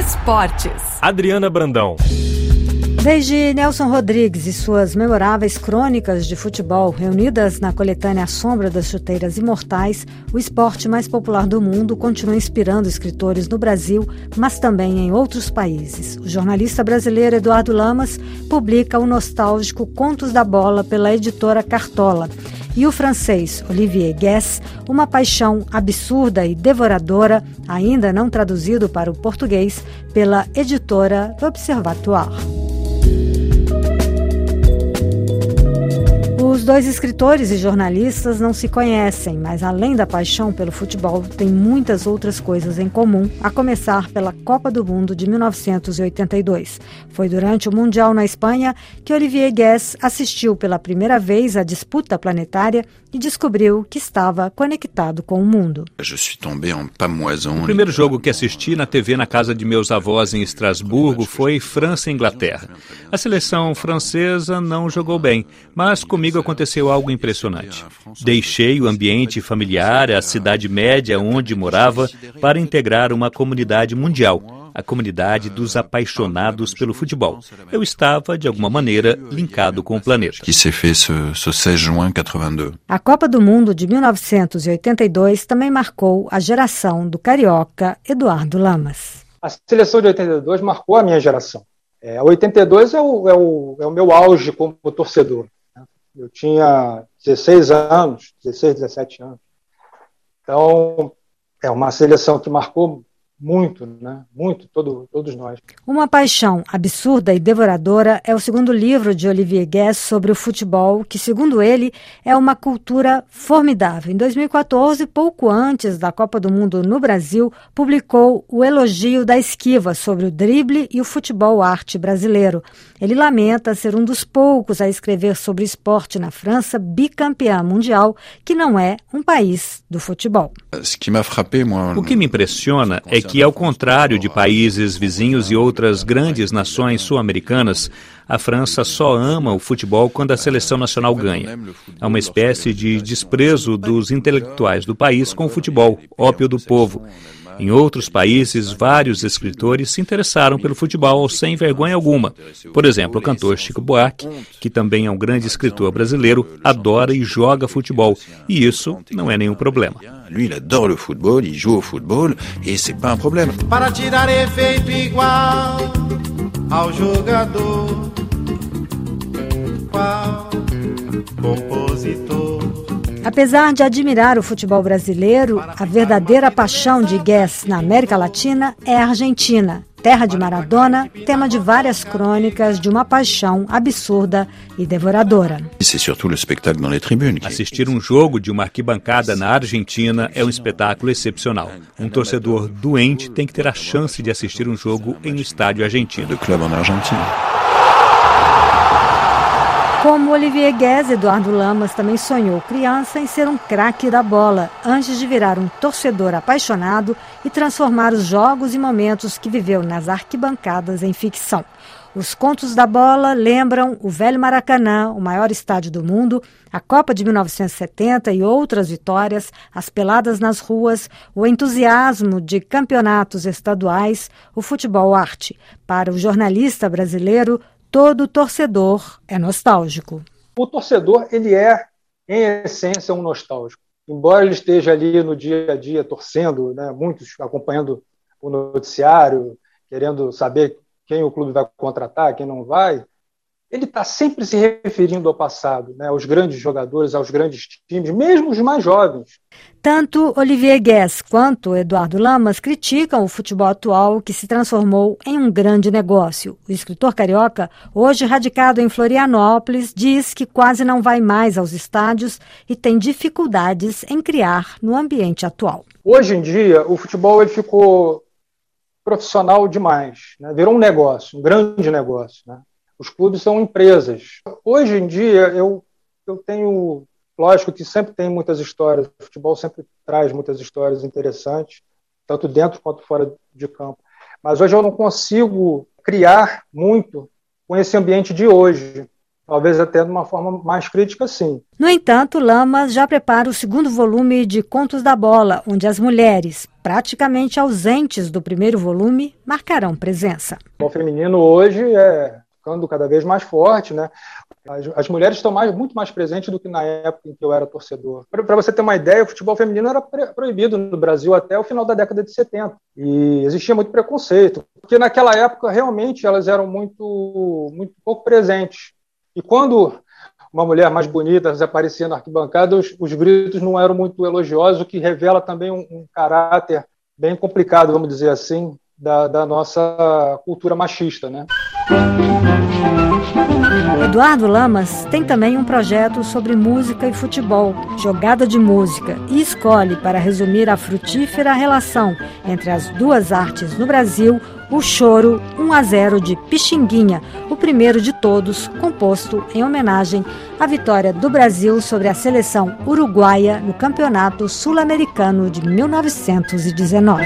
Esportes. Adriana Brandão. Desde Nelson Rodrigues e suas memoráveis crônicas de futebol, reunidas na coletânea A Sombra das Chuteiras Imortais, o esporte mais popular do mundo continua inspirando escritores no Brasil, mas também em outros países. O jornalista brasileiro Eduardo Lamas publica o nostálgico Contos da Bola pela editora Cartola e o francês Olivier Guess, Uma Paixão Absurda e Devoradora, ainda não traduzido para o português, pela editora Observatoire. Os dois escritores e jornalistas não se conhecem, mas além da paixão pelo futebol, têm muitas outras coisas em comum, a começar pela Copa do Mundo de 1982. Foi durante o Mundial na Espanha que Olivier Guess assistiu pela primeira vez à disputa planetária e descobriu que estava conectado com o mundo. O primeiro jogo que assisti na TV na casa de meus avós em Estrasburgo foi França e Inglaterra. A seleção francesa não jogou bem, mas comigo aconteceu algo impressionante. Deixei o ambiente familiar, a cidade média onde morava, para integrar uma comunidade mundial a comunidade dos apaixonados pelo futebol. Eu estava, de alguma maneira, linkado com o planeta. A Copa do Mundo de 1982 também marcou a geração do carioca Eduardo Lamas. A seleção de 82 marcou a minha geração. É, 82 é o, é, o, é o meu auge como torcedor. Eu tinha 16 anos, 16, 17 anos. Então, é uma seleção que marcou muito, né? Muito, todo, todos nós. Uma Paixão Absurda e Devoradora é o segundo livro de Olivier Guess sobre o futebol, que, segundo ele, é uma cultura formidável. Em 2014, pouco antes da Copa do Mundo no Brasil, publicou O Elogio da Esquiva sobre o drible e o futebol arte brasileiro. Ele lamenta ser um dos poucos a escrever sobre esporte na França, bicampeã mundial, que não é um país do futebol. O que me impressiona é que, ao contrário de países vizinhos e outras grandes nações sul-americanas, a França só ama o futebol quando a seleção nacional ganha. Há uma espécie de desprezo dos intelectuais do país com o futebol, ópio do povo. Em outros países, vários escritores se interessaram pelo futebol sem vergonha alguma. Por exemplo, o cantor Chico Buarque, que também é um grande escritor brasileiro, adora e joga futebol. E isso não é nenhum problema. Lui, il adore le football, il joue au football et c'est pas un problème. Para tirar efeito igual ao jogador, qual compositor Apesar de admirar o futebol brasileiro, a verdadeira paixão de Guess na América Latina é a Argentina, terra de Maradona, tema de várias crônicas de uma paixão absurda e devoradora. Assistir um jogo de uma arquibancada na Argentina é um espetáculo excepcional. Um torcedor doente tem que ter a chance de assistir um jogo em um estádio argentino. Olivier Guez, Eduardo Lamas também sonhou criança em ser um craque da bola, antes de virar um torcedor apaixonado e transformar os jogos e momentos que viveu nas arquibancadas em ficção. Os contos da bola lembram o velho Maracanã, o maior estádio do mundo, a Copa de 1970 e outras vitórias, as peladas nas ruas, o entusiasmo de campeonatos estaduais, o futebol arte. Para o jornalista brasileiro, todo torcedor é nostálgico. O torcedor, ele é, em essência, um nostálgico. Embora ele esteja ali no dia a dia torcendo, né, muitos acompanhando o noticiário, querendo saber quem o clube vai contratar, quem não vai, ele está sempre se referindo ao passado, né, aos grandes jogadores, aos grandes times, mesmo os mais jovens. Tanto Olivier Guess quanto Eduardo Lamas criticam o futebol atual que se transformou em um grande negócio. O escritor carioca, hoje radicado em Florianópolis, diz que quase não vai mais aos estádios e tem dificuldades em criar no ambiente atual. Hoje em dia, o futebol ele ficou profissional demais, né? virou um negócio, um grande negócio. Né? Os clubes são empresas. Hoje em dia, eu, eu tenho. Lógico que sempre tem muitas histórias, o futebol sempre traz muitas histórias interessantes, tanto dentro quanto fora de campo. Mas hoje eu não consigo criar muito com esse ambiente de hoje. talvez até de uma forma mais crítica, sim. No entanto, Lamas já prepara o segundo volume de Contos da Bola, onde as mulheres, praticamente ausentes do primeiro volume, marcarão presença. O feminino hoje é ficando cada vez mais forte, né? As, as, mulheres estão mais, muito mais presentes do que na época em que eu era torcedor. Para você ter uma ideia, o futebol feminino era proibido no Brasil até o final da década de 70. E existia muito preconceito, porque naquela época realmente elas eram muito, muito pouco presentes. E quando uma mulher mais bonita aparecia na arquibancada, os, os gritos não eram muito elogiosos, o que revela também um, um caráter bem complicado, vamos dizer assim, da, da nossa cultura machista, né? Eduardo Lamas tem também um projeto sobre música e futebol, jogada de música, e escolhe, para resumir a frutífera relação entre as duas artes no Brasil, o choro 1 a 0 de Pixinguinha, o primeiro de todos, composto em homenagem à vitória do Brasil sobre a seleção uruguaia no Campeonato Sul-Americano de 1919.